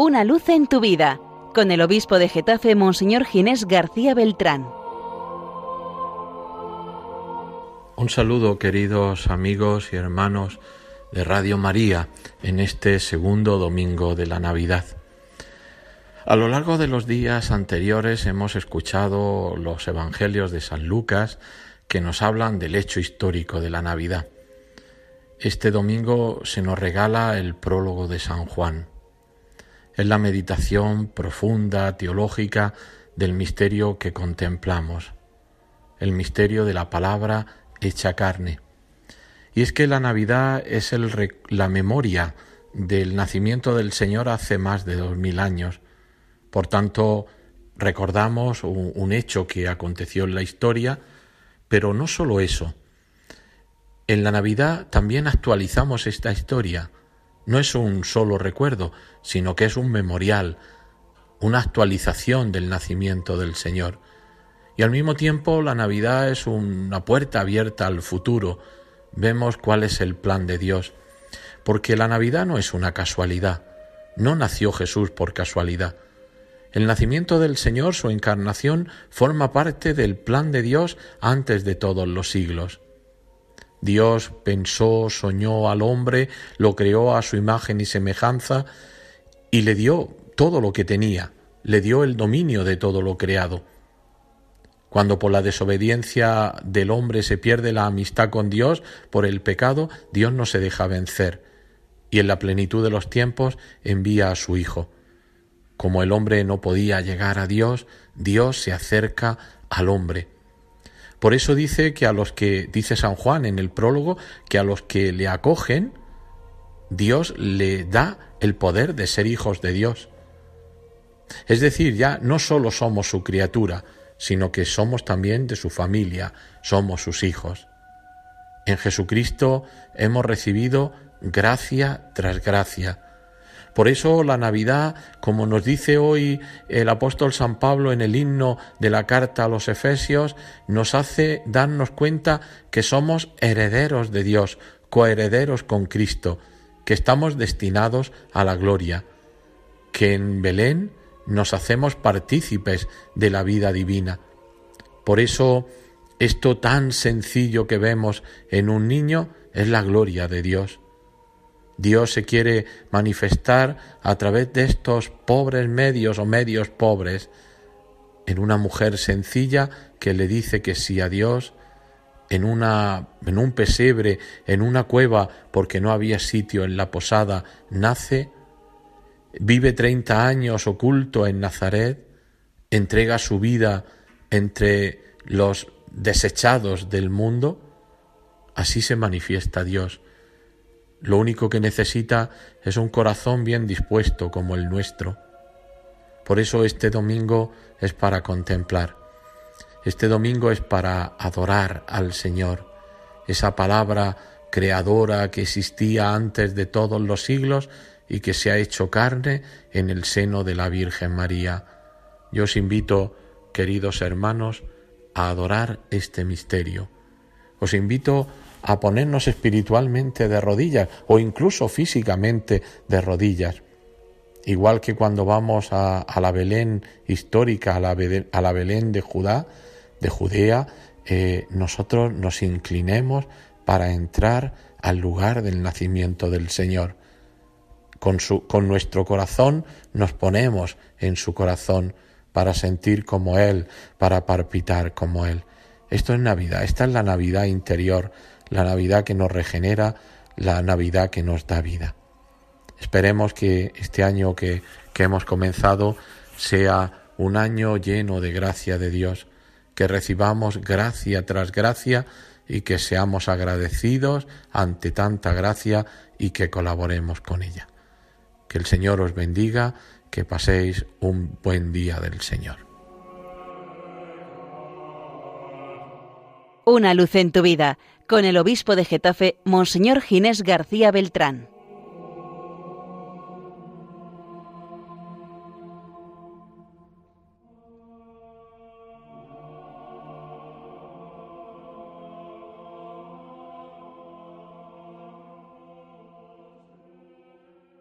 Una luz en tu vida, con el obispo de Getafe, Monseñor Ginés García Beltrán. Un saludo, queridos amigos y hermanos de Radio María, en este segundo domingo de la Navidad. A lo largo de los días anteriores hemos escuchado los Evangelios de San Lucas que nos hablan del hecho histórico de la Navidad. Este domingo se nos regala el prólogo de San Juan es la meditación profunda, teológica, del misterio que contemplamos, el misterio de la palabra hecha carne. Y es que la Navidad es la memoria del nacimiento del Señor hace más de dos mil años. Por tanto, recordamos un, un hecho que aconteció en la historia, pero no solo eso. En la Navidad también actualizamos esta historia, no es un solo recuerdo, sino que es un memorial, una actualización del nacimiento del Señor. Y al mismo tiempo la Navidad es una puerta abierta al futuro. Vemos cuál es el plan de Dios. Porque la Navidad no es una casualidad. No nació Jesús por casualidad. El nacimiento del Señor, su encarnación, forma parte del plan de Dios antes de todos los siglos. Dios pensó, soñó al hombre, lo creó a su imagen y semejanza y le dio todo lo que tenía, le dio el dominio de todo lo creado. Cuando por la desobediencia del hombre se pierde la amistad con Dios por el pecado, Dios no se deja vencer y en la plenitud de los tiempos envía a su Hijo. Como el hombre no podía llegar a Dios, Dios se acerca al hombre por eso dice que a los que, dice San Juan en el prólogo, que a los que le acogen, Dios le da el poder de ser hijos de Dios. Es decir, ya no solo somos su criatura, sino que somos también de su familia, somos sus hijos. En Jesucristo hemos recibido gracia tras gracia, por eso la Navidad, como nos dice hoy el apóstol San Pablo en el himno de la carta a los Efesios, nos hace darnos cuenta que somos herederos de Dios, coherederos con Cristo, que estamos destinados a la gloria, que en Belén nos hacemos partícipes de la vida divina. Por eso, esto tan sencillo que vemos en un niño es la gloria de Dios. Dios se quiere manifestar a través de estos pobres medios o medios pobres en una mujer sencilla que le dice que si a Dios en una en un pesebre, en una cueva porque no había sitio en la posada, nace, vive treinta años oculto en Nazaret, entrega su vida entre los desechados del mundo, así se manifiesta Dios lo único que necesita es un corazón bien dispuesto como el nuestro. Por eso este domingo es para contemplar. Este domingo es para adorar al Señor, esa palabra creadora que existía antes de todos los siglos y que se ha hecho carne en el seno de la Virgen María. Yo os invito, queridos hermanos, a adorar este misterio. Os invito a ponernos espiritualmente de rodillas o incluso físicamente de rodillas. Igual que cuando vamos a, la Belén histórica, a la, a Belén de Judá, de Judea, eh, nosotros nos inclinemos para entrar al lugar del nacimiento del Señor. Con, su, con nuestro corazón nos ponemos en su corazón para sentir como Él, para palpitar como Él. Esto es Navidad, esta es la Navidad interior, la Navidad que nos regenera, la Navidad que nos da vida. Esperemos que este año que, que hemos comenzado sea un año lleno de gracia de Dios, que recibamos gracia tras gracia y que seamos agradecidos ante tanta gracia y que colaboremos con ella. Que el Señor os bendiga, que paséis un buen día del Señor. Una luz en tu vida con el obispo de Getafe, Monseñor Ginés García Beltrán.